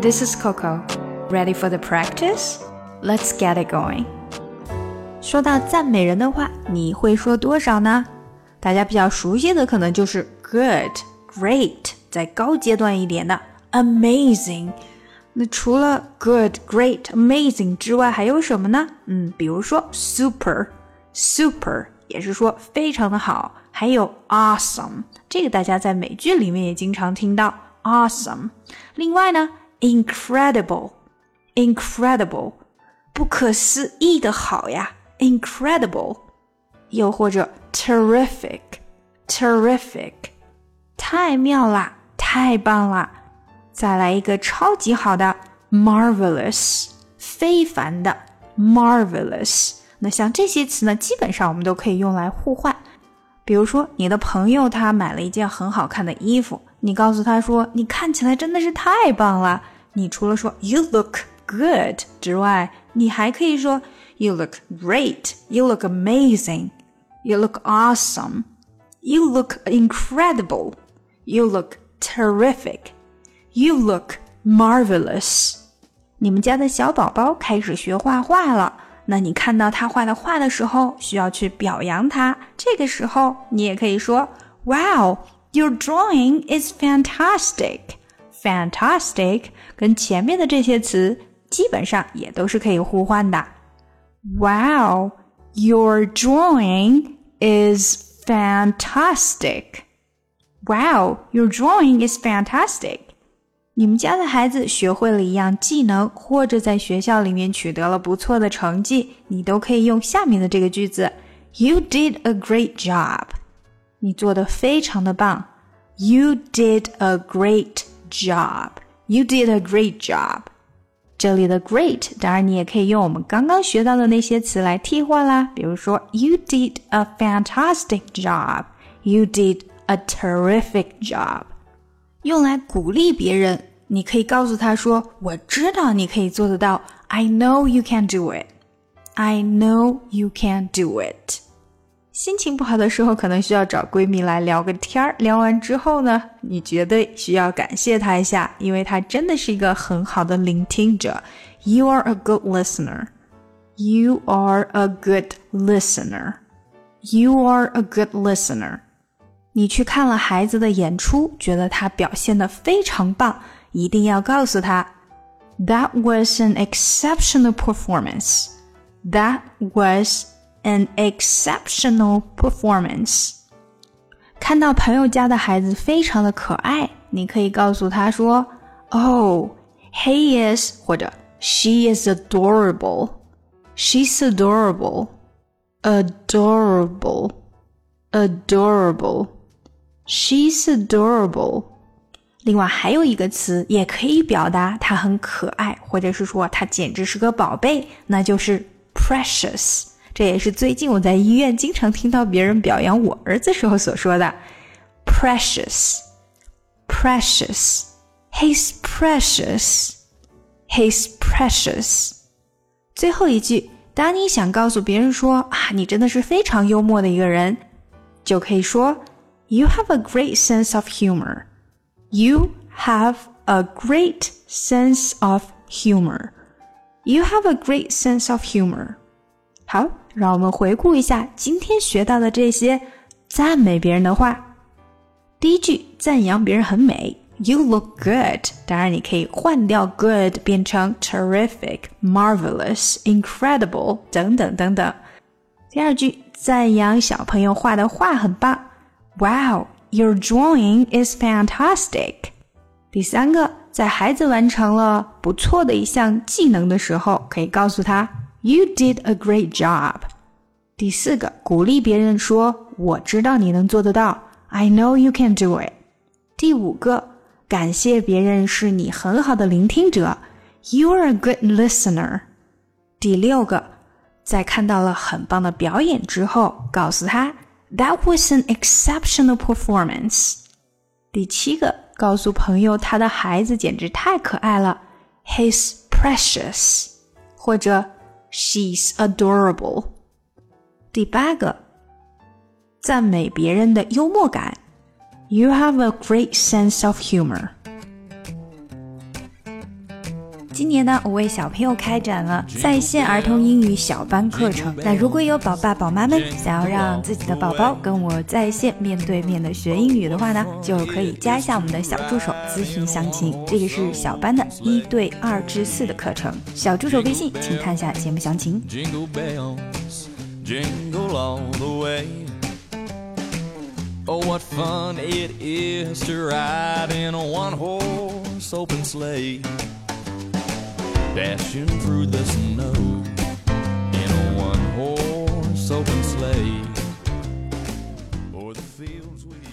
This is Coco. Ready for the practice? Let's get it going. 说到赞美人的话，你会说多少呢？大家比较熟悉的可能就是 good、great，再高阶段一点的 amazing。那除了 good、great、amazing 之外，还有什么呢？嗯，比如说 super、super 也是说非常的好，还有 awesome，这个大家在美剧里面也经常听到 awesome。另外呢 ，incredible、incredible，不可思议的好呀，incredible。又或者 terrific、terrific，太妙啦，太棒啦。再来一个超级好的 marvelous，非凡的 marvelous。那像这些词呢，基本上我们都可以用来互换。比如说，你的朋友他买了一件很好看的衣服，你告诉他说：“你看起来真的是太棒了。”你除了说 “You look good” 之外，你还可以说 “You look great”、“You look amazing”、“You look awesome”、“You look incredible”、“You look terrific”、“You look marvelous”。你们家的小宝宝开始学画画了。那你看到他画的画的时候，需要去表扬他。这个时候，你也可以说：“Wow, your drawing is fantastic!” Fantastic 跟前面的这些词基本上也都是可以互换的。Wow, your drawing is fantastic! Wow, your drawing is fantastic! 你们家的孩子学会了一样技能，或者在学校里面取得了不错的成绩，你都可以用下面的这个句子：You did a great job。你做的非常的棒。You did a great job. You did a great job. 这里的 great，当然你也可以用我们刚刚学到的那些词来替换啦。比如说，You did a fantastic job. You did a terrific job. 用来鼓励别人，你可以告诉他说：“我知道你可以做得到。I know you can do it. I know you can do it.” ”心情不好的时候，可能需要找闺蜜来聊个天儿。聊完之后呢，你绝对需要感谢她一下，因为她真的是一个很好的聆听者。You are a good listener. You are a good listener. You are a good listener. 你去看了孩子的演出，觉得他表现的非常棒，一定要告诉他，That was an exceptional performance. That was an exceptional performance. 看到朋友家的孩子非常的可爱，你可以告诉他说，Oh, he is 或者 She is adorable. She's adorable. Adorable. Adorable. She's adorable。另外还有一个词也可以表达她很可爱，或者是说她简直是个宝贝，那就是 precious。 这也是最近我在医院经常听到别人表扬我儿子时候所说的 precious。precious。He's precious。He's precious。最后一句，当你想告诉别人说啊，你真的是非常幽默的一个人，就可以说。You have a great sense of humor. You have a great sense of humor. You have a great sense of humor. 好， 让我们回顾一下今天学到的这些赞美别人的话。第一句，赞扬别人很美，You look good。当然，你可以换掉 good 变成 terrific、marvelous、incredible 等等等等。第二句，赞扬小朋友画的画很棒。Wow, your drawing is fantastic. 第三个，在孩子完成了不错的一项技能的时候，可以告诉他 You did a great job. 第四个，鼓励别人说我知道你能做得到，I know you can do it. 第五个，感谢别人是你很好的聆听者，You are a good listener. 第六个，在看到了很棒的表演之后，告诉他。That was an exceptional performance。第七个，告诉朋友他的孩子简直太可爱了，He's precious，或者 She's adorable。第八个，赞美别人的幽默感，You have a great sense of humor。 今年呢，我为小朋友开展了在线儿童英语小班课程。那如果有宝爸宝妈们想要让自己的宝宝跟我在线面对面的学英语的话呢，就可以加一下我们的小助手咨询详情。这个是小班的一对二至四的课程，小助手微信请看一下节目详情。Oh, what fun it is to ride in a one horse open sleigh, dashing through the snow in a one horse open sleigh. O'er the fields we